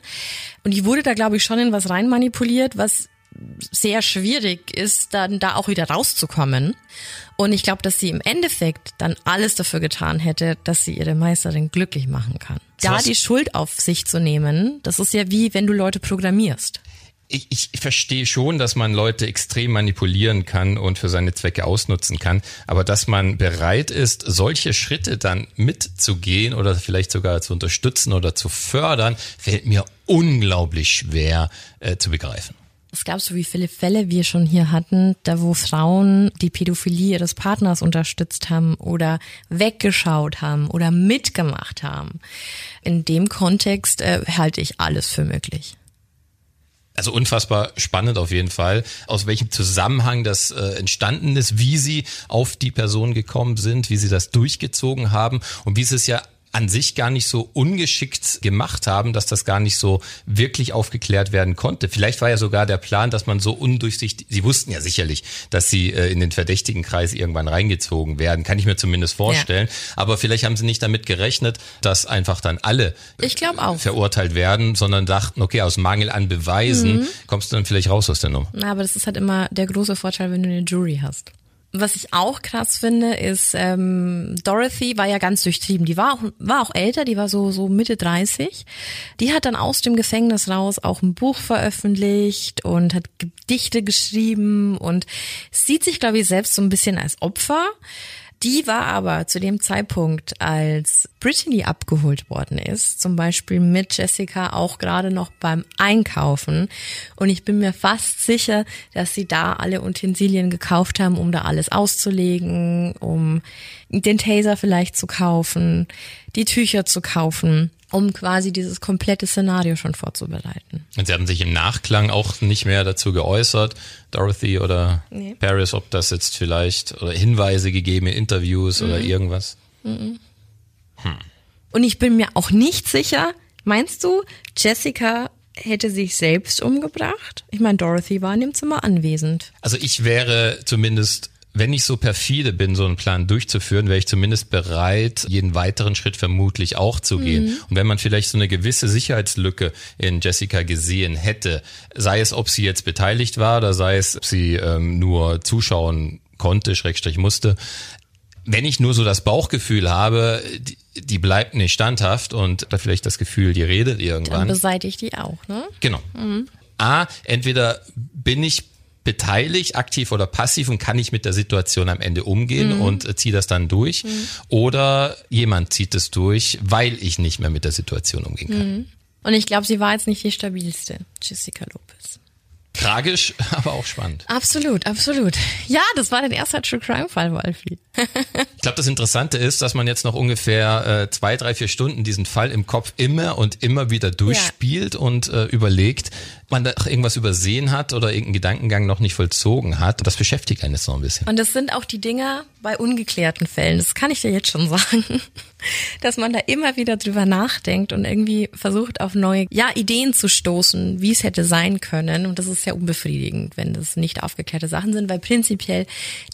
Und ich wurde da, glaube ich, schon in was rein manipuliert, was sehr schwierig ist, dann da auch wieder rauszukommen. Und ich glaube, dass sie im Endeffekt dann alles dafür getan hätte, dass sie ihre Meisterin glücklich machen kann. Da Was- die Schuld auf sich zu nehmen, das ist ja wie, wenn du Leute programmierst. Ich, ich verstehe schon, dass man Leute extrem manipulieren kann und für seine Zwecke ausnutzen kann, aber dass man bereit ist, solche Schritte dann mitzugehen oder vielleicht sogar zu unterstützen oder zu fördern, fällt mir unglaublich schwer äh, zu begreifen. Es gab so wie viele Fälle wir schon hier hatten, da wo Frauen die Pädophilie ihres Partners unterstützt haben oder weggeschaut haben oder mitgemacht haben. In dem Kontext äh, halte ich alles für möglich. Also unfassbar spannend auf jeden Fall, aus welchem Zusammenhang das äh, entstanden ist, wie sie auf die Person gekommen sind, wie sie das durchgezogen haben und wie sie es ja an sich gar nicht so ungeschickt gemacht haben, dass das gar nicht so wirklich aufgeklärt werden konnte. Vielleicht war ja sogar der Plan, dass man so undurchsichtig, sie wussten ja sicherlich, dass sie äh, in den verdächtigen Kreis irgendwann reingezogen werden, kann ich mir zumindest vorstellen. Aber vielleicht haben sie nicht damit gerechnet, dass einfach dann alle Ich glaube auch. verurteilt werden, sondern dachten, okay, aus Mangel an Beweisen Mhm. kommst du dann vielleicht raus aus der Nummer. Na, aber das ist halt immer der große Vorteil, wenn du eine Jury hast. Was ich auch krass finde, ist, ähm, Dorothy war ja ganz durchtrieben. Die war auch, war auch älter, die war so, so Mitte 30. Die hat dann aus dem Gefängnis raus auch ein Buch veröffentlicht und hat Gedichte geschrieben und sieht sich, glaube ich, selbst so ein bisschen als Opfer. Die war aber zu dem Zeitpunkt, als Brittany abgeholt worden ist, zum Beispiel mit Jessica auch gerade noch beim Einkaufen. Und ich bin mir fast sicher, dass sie da alle Utensilien gekauft haben, um da alles auszulegen, um den Taser vielleicht zu kaufen, die Tücher zu kaufen, um quasi dieses komplette Szenario schon vorzubereiten. Und sie haben sich im Nachklang auch nicht mehr dazu geäußert, Dorothy oder Nee. Paris, ob das jetzt vielleicht oder Hinweise gegeben in Interviews oder Mhm. irgendwas. Und ich bin mir auch nicht sicher, meinst du, Jessica hätte sich selbst umgebracht? Ich meine, Dorothy war in dem Zimmer anwesend. Also ich wäre zumindest, wenn ich so perfide bin, so einen Plan durchzuführen, wäre ich zumindest bereit, jeden weiteren Schritt vermutlich auch zu gehen. Und wenn man vielleicht so eine gewisse Sicherheitslücke in Jessica gesehen hätte, sei es, ob sie jetzt beteiligt war oder sei es, ob sie ähm, nur zuschauen konnte, Schrägstrich musste, wenn ich nur so das Bauchgefühl habe, die, die bleibt nicht standhaft und da vielleicht das Gefühl, die redet Dann irgendwann. beseitigt die auch, ne? Genau. A, entweder bin ich beteiligt, aktiv oder passiv und kann ich mit der Situation am Ende umgehen und äh, ziehe das dann durch. Oder jemand zieht es durch, weil ich nicht mehr mit der Situation umgehen kann. Und ich glaube, sie war jetzt nicht die stabilste, Jessica Lopez. Tragisch, aber auch spannend. Absolut, absolut. Ja, das war dein erster True Crime Fall, Wolfi. ich glaube, das Interessante ist, dass man jetzt noch ungefähr äh, zwei, drei, vier Stunden diesen Fall im Kopf immer und immer wieder durchspielt ja. und äh, überlegt, man da irgendwas übersehen hat oder irgendeinen Gedankengang noch nicht vollzogen hat. Das beschäftigt einen jetzt noch ein bisschen. Und das sind auch die Dinger bei ungeklärten Fällen. Das kann ich dir jetzt schon sagen, dass man da immer wieder drüber nachdenkt und irgendwie versucht auf neue ja, Ideen zu stoßen, wie es hätte sein können. Und das ist sehr unbefriedigend, wenn das nicht aufgeklärte Sachen sind, weil prinzipiell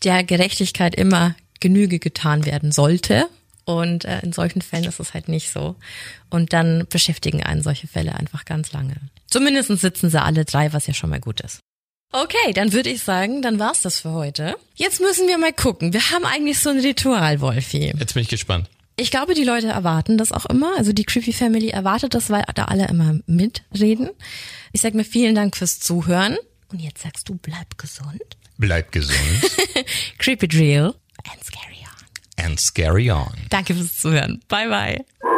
der Gerechtigkeit immer Genüge getan werden sollte. Und äh, in solchen Fällen ist es halt nicht so. Und dann beschäftigen einen solche Fälle einfach ganz lange. Zumindest sitzen sie alle drei, was ja schon mal gut ist. Okay, dann würde ich sagen, dann war's das für heute. Jetzt müssen wir mal gucken. Wir haben eigentlich so ein Ritual, Wolfi. Jetzt bin ich gespannt. Ich glaube, die Leute erwarten das auch immer. Also die Creepy Family erwartet das, weil da alle immer mitreden. Ich sag mir vielen Dank fürs Zuhören. Und jetzt sagst du, bleib gesund. Bleib gesund. Creepy Drill and scary on. And scary on. Danke fürs Zuhören. Bye bye.